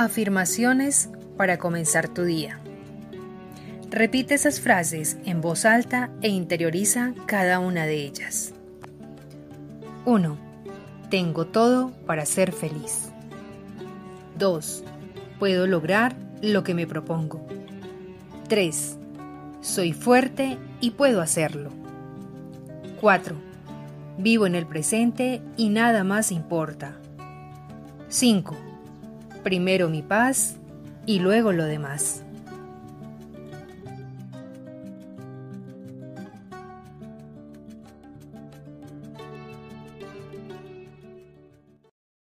Afirmaciones para comenzar tu día. Repite esas frases en voz alta e interioriza cada una de ellas. 1. Tengo todo para ser feliz. 2. Puedo lograr lo que me propongo. 3. Soy fuerte y puedo hacerlo. 4. Vivo en el presente y nada más importa. 5 primero mi paz y luego lo demás.